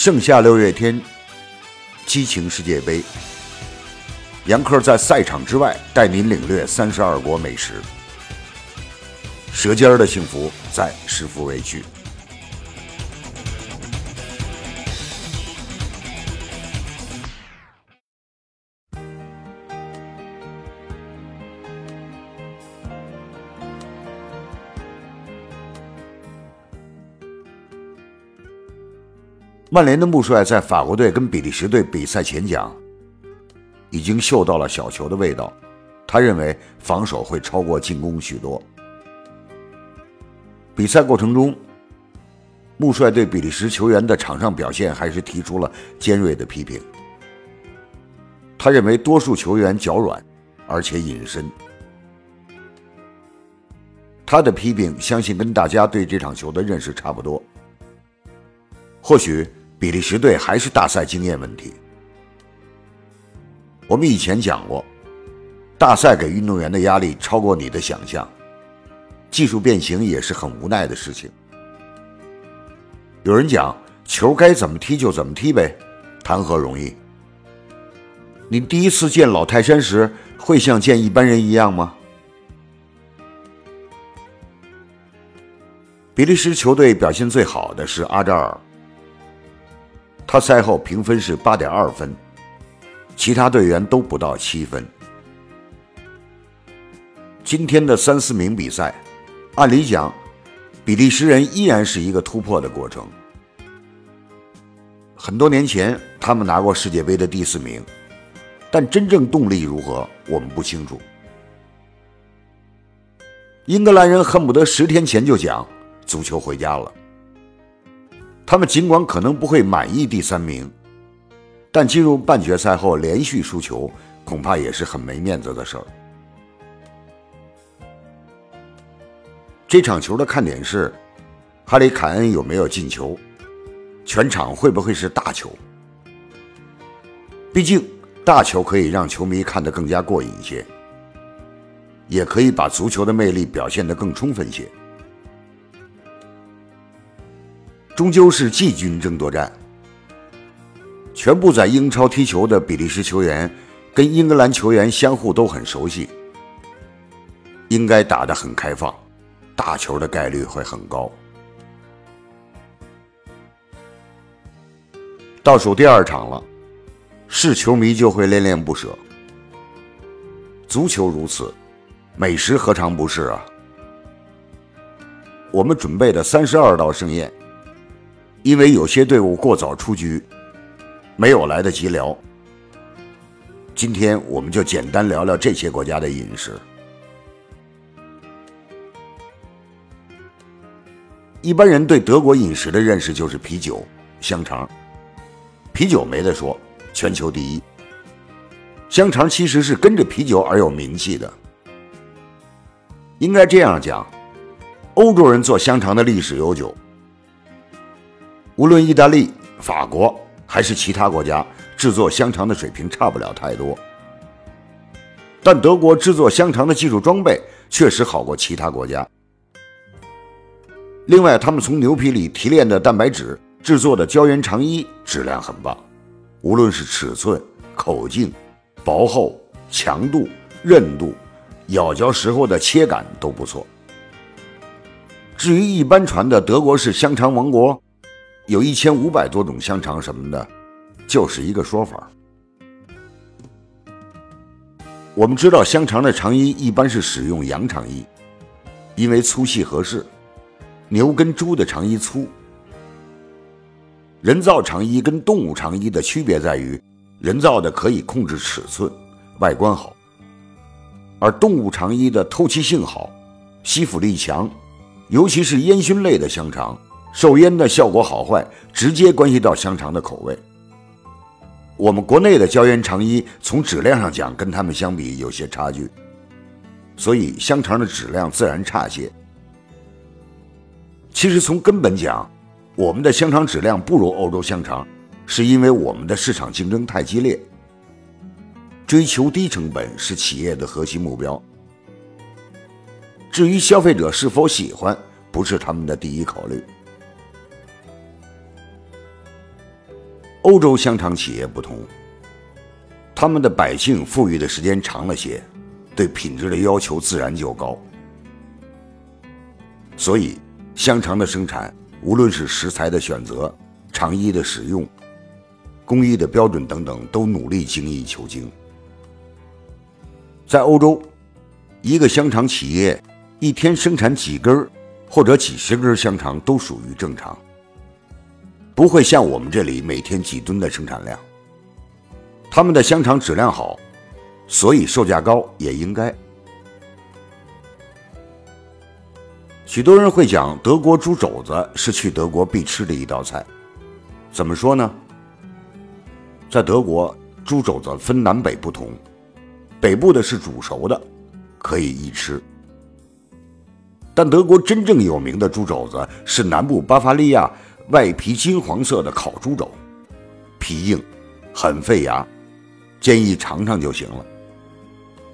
盛夏六月天，激情世界杯。杨科在赛场之外带您领略三十二国美食，舌尖的幸福在食富味区。曼联的穆帅在法国队跟比利时队比赛前讲，已经嗅到了小球的味道。他认为防守会超过进攻许多。比赛过程中，穆帅对比利时球员的场上表现还是提出了尖锐的批评。他认为多数球员脚软，而且隐身。他的批评相信跟大家对这场球的认识差不多。或许。比利时队还是大赛经验问题。我们以前讲过，大赛给运动员的压力超过你的想象，技术变形也是很无奈的事情。有人讲球该怎么踢就怎么踢呗，谈何容易？你第一次见老泰山时，会像见一般人一样吗？比利时球队表现最好的是阿扎尔。他赛后评分是八点二分，其他队员都不到七分。今天的三四名比赛，按理讲，比利时人依然是一个突破的过程。很多年前，他们拿过世界杯的第四名，但真正动力如何，我们不清楚。英格兰人恨不得十天前就讲足球回家了。他们尽管可能不会满意第三名，但进入半决赛后连续输球，恐怕也是很没面子的事儿。这场球的看点是，哈里凯恩有没有进球，全场会不会是大球？毕竟大球可以让球迷看得更加过瘾一些，也可以把足球的魅力表现得更充分些。终究是季军争夺战。全部在英超踢球的比利时球员跟英格兰球员相互都很熟悉，应该打得很开放，大球的概率会很高。倒数第二场了，是球迷就会恋恋不舍。足球如此，美食何尝不是啊？我们准备的三十二道盛宴。因为有些队伍过早出局，没有来得及聊。今天我们就简单聊聊这些国家的饮食。一般人对德国饮食的认识就是啤酒、香肠。啤酒没得说，全球第一。香肠其实是跟着啤酒而有名气的。应该这样讲，欧洲人做香肠的历史悠久。无论意大利、法国还是其他国家，制作香肠的水平差不了太多。但德国制作香肠的技术装备确实好过其他国家。另外，他们从牛皮里提炼的蛋白质制作的胶原肠衣质量很棒，无论是尺寸、口径、薄厚、强度、韧度、咬嚼时候的切感都不错。至于一般传的德国是香肠王国。有一千五百多种香肠什么的，就是一个说法。我们知道香肠的肠衣一般是使用羊肠衣，因为粗细合适。牛跟猪的肠衣粗。人造肠衣跟动物肠衣的区别在于，人造的可以控制尺寸，外观好；而动物肠衣的透气性好，吸附力强，尤其是烟熏类的香肠。受烟的效果好坏，直接关系到香肠的口味。我们国内的椒盐肠衣，从质量上讲，跟他们相比有些差距，所以香肠的质量自然差些。其实从根本讲，我们的香肠质量不如欧洲香肠，是因为我们的市场竞争太激烈，追求低成本是企业的核心目标。至于消费者是否喜欢，不是他们的第一考虑。欧洲香肠企业不同，他们的百姓富裕的时间长了些，对品质的要求自然就高，所以香肠的生产，无论是食材的选择、肠衣的使用、工艺的标准等等，都努力精益求精。在欧洲，一个香肠企业一天生产几根。或者几十根香肠都属于正常，不会像我们这里每天几吨的生产量。他们的香肠质量好，所以售价高也应该。许多人会讲德国猪肘子是去德国必吃的一道菜，怎么说呢？在德国，猪肘子分南北不同，北部的是煮熟的，可以一吃。但德国真正有名的猪肘子是南部巴伐利亚外皮金黄色的烤猪肘，皮硬，很费牙，建议尝尝就行了。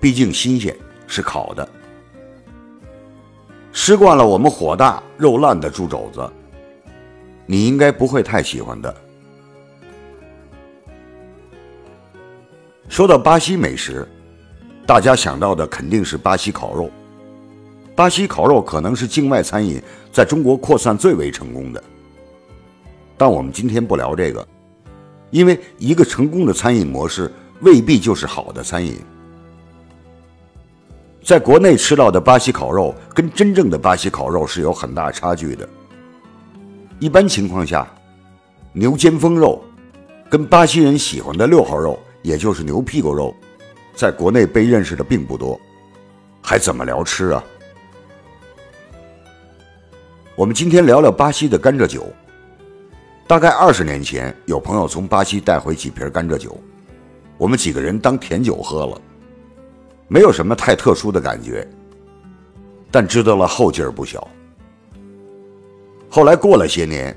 毕竟新鲜，是烤的。吃惯了我们火大肉烂的猪肘子，你应该不会太喜欢的。说到巴西美食，大家想到的肯定是巴西烤肉。巴西烤肉可能是境外餐饮在中国扩散最为成功的，但我们今天不聊这个，因为一个成功的餐饮模式未必就是好的餐饮。在国内吃到的巴西烤肉跟真正的巴西烤肉是有很大差距的。一般情况下，牛肩峰肉跟巴西人喜欢的六号肉，也就是牛屁股肉，在国内被认识的并不多，还怎么聊吃啊？我们今天聊聊巴西的甘蔗酒。大概二十年前，有朋友从巴西带回几瓶甘蔗酒，我们几个人当甜酒喝了，没有什么太特殊的感觉，但知道了后劲儿不小。后来过了些年，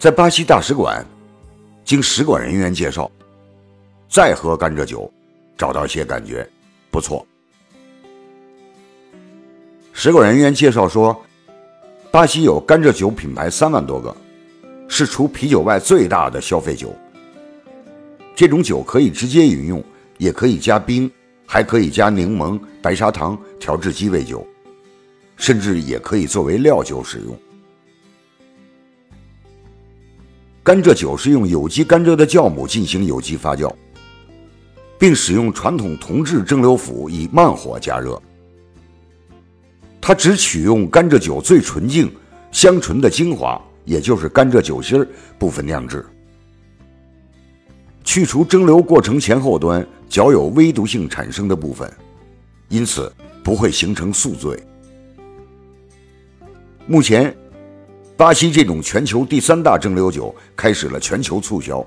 在巴西大使馆，经使馆人员介绍，再喝甘蔗酒，找到些感觉，不错。使馆人员介绍说。巴西有甘蔗酒品牌三万多个，是除啤酒外最大的消费酒。这种酒可以直接饮用，也可以加冰，还可以加柠檬、白砂糖调制鸡尾酒，甚至也可以作为料酒使用。甘蔗酒是用有机甘蔗的酵母进行有机发酵，并使用传统铜制蒸馏釜以慢火加热。它只取用甘蔗酒最纯净、香醇的精华，也就是甘蔗酒心儿部分酿制，去除蒸馏过程前后端较有微毒性产生的部分，因此不会形成宿醉。目前，巴西这种全球第三大蒸馏酒开始了全球促销，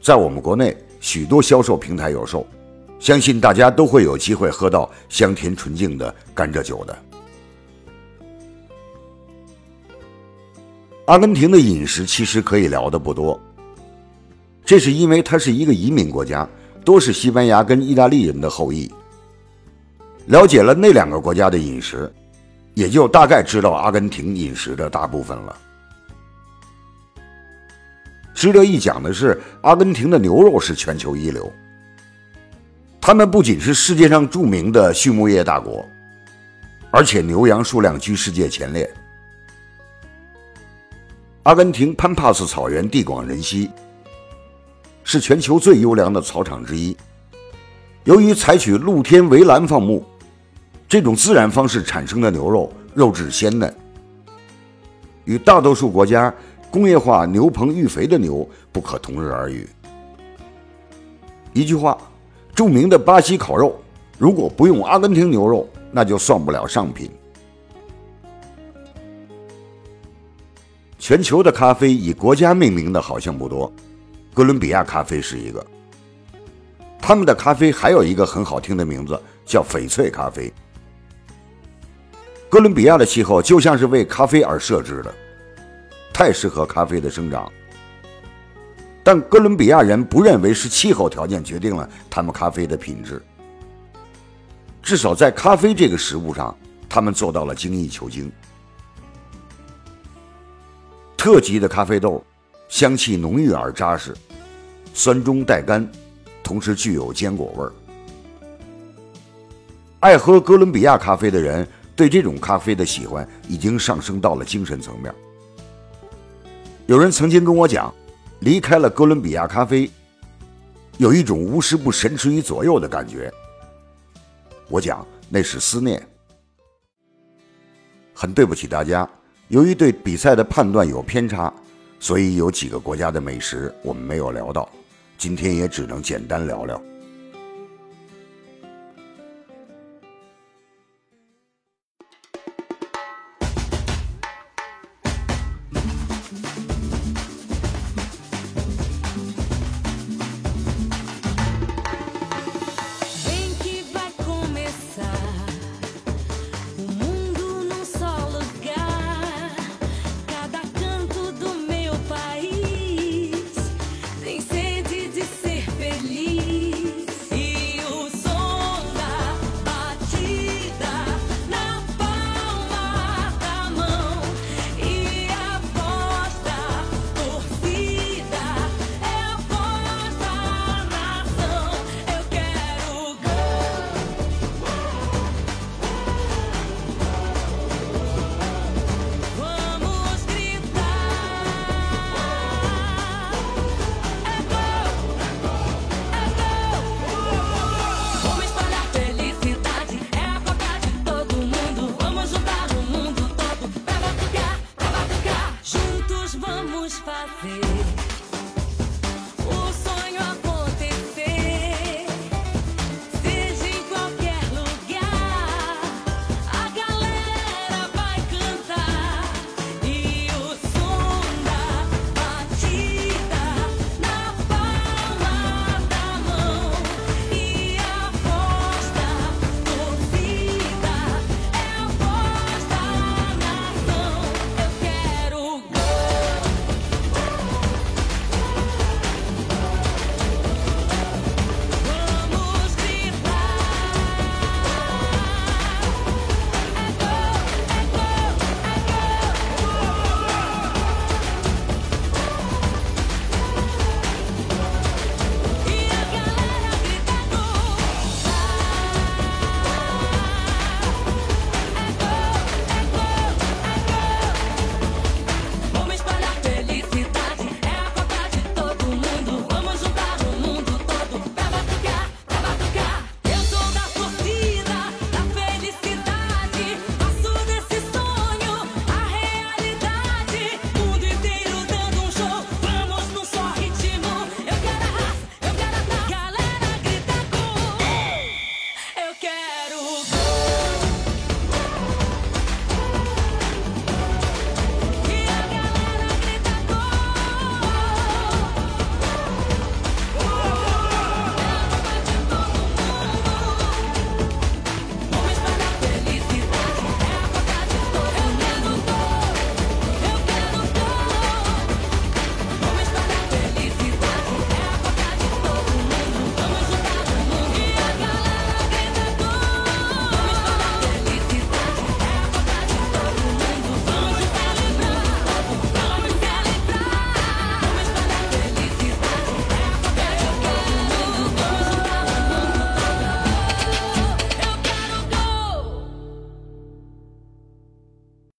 在我们国内许多销售平台有售。相信大家都会有机会喝到香甜纯净的甘蔗酒的。阿根廷的饮食其实可以聊的不多，这是因为它是一个移民国家，多是西班牙跟意大利人的后裔。了解了那两个国家的饮食，也就大概知道阿根廷饮食的大部分了。值得一讲的是，阿根廷的牛肉是全球一流。他们不仅是世界上著名的畜牧业大国，而且牛羊数量居世界前列。阿根廷潘帕斯草原地广人稀，是全球最优良的草场之一。由于采取露天围栏放牧，这种自然方式产生的牛肉肉质鲜嫩，与大多数国家工业化牛棚育肥的牛不可同日而语。一句话。著名的巴西烤肉，如果不用阿根廷牛肉，那就算不了上品。全球的咖啡以国家命名的好像不多，哥伦比亚咖啡是一个。他们的咖啡还有一个很好听的名字，叫翡翠咖啡。哥伦比亚的气候就像是为咖啡而设置的，太适合咖啡的生长。但哥伦比亚人不认为是气候条件决定了他们咖啡的品质，至少在咖啡这个食物上，他们做到了精益求精。特级的咖啡豆，香气浓郁而扎实，酸中带甘，同时具有坚果味儿。爱喝哥伦比亚咖啡的人对这种咖啡的喜欢已经上升到了精神层面。有人曾经跟我讲，离开了哥伦比亚咖啡，有一种无时不神驰于左右的感觉。我讲那是思念。很对不起大家，由于对比赛的判断有偏差，所以有几个国家的美食我们没有聊到，今天也只能简单聊聊。you.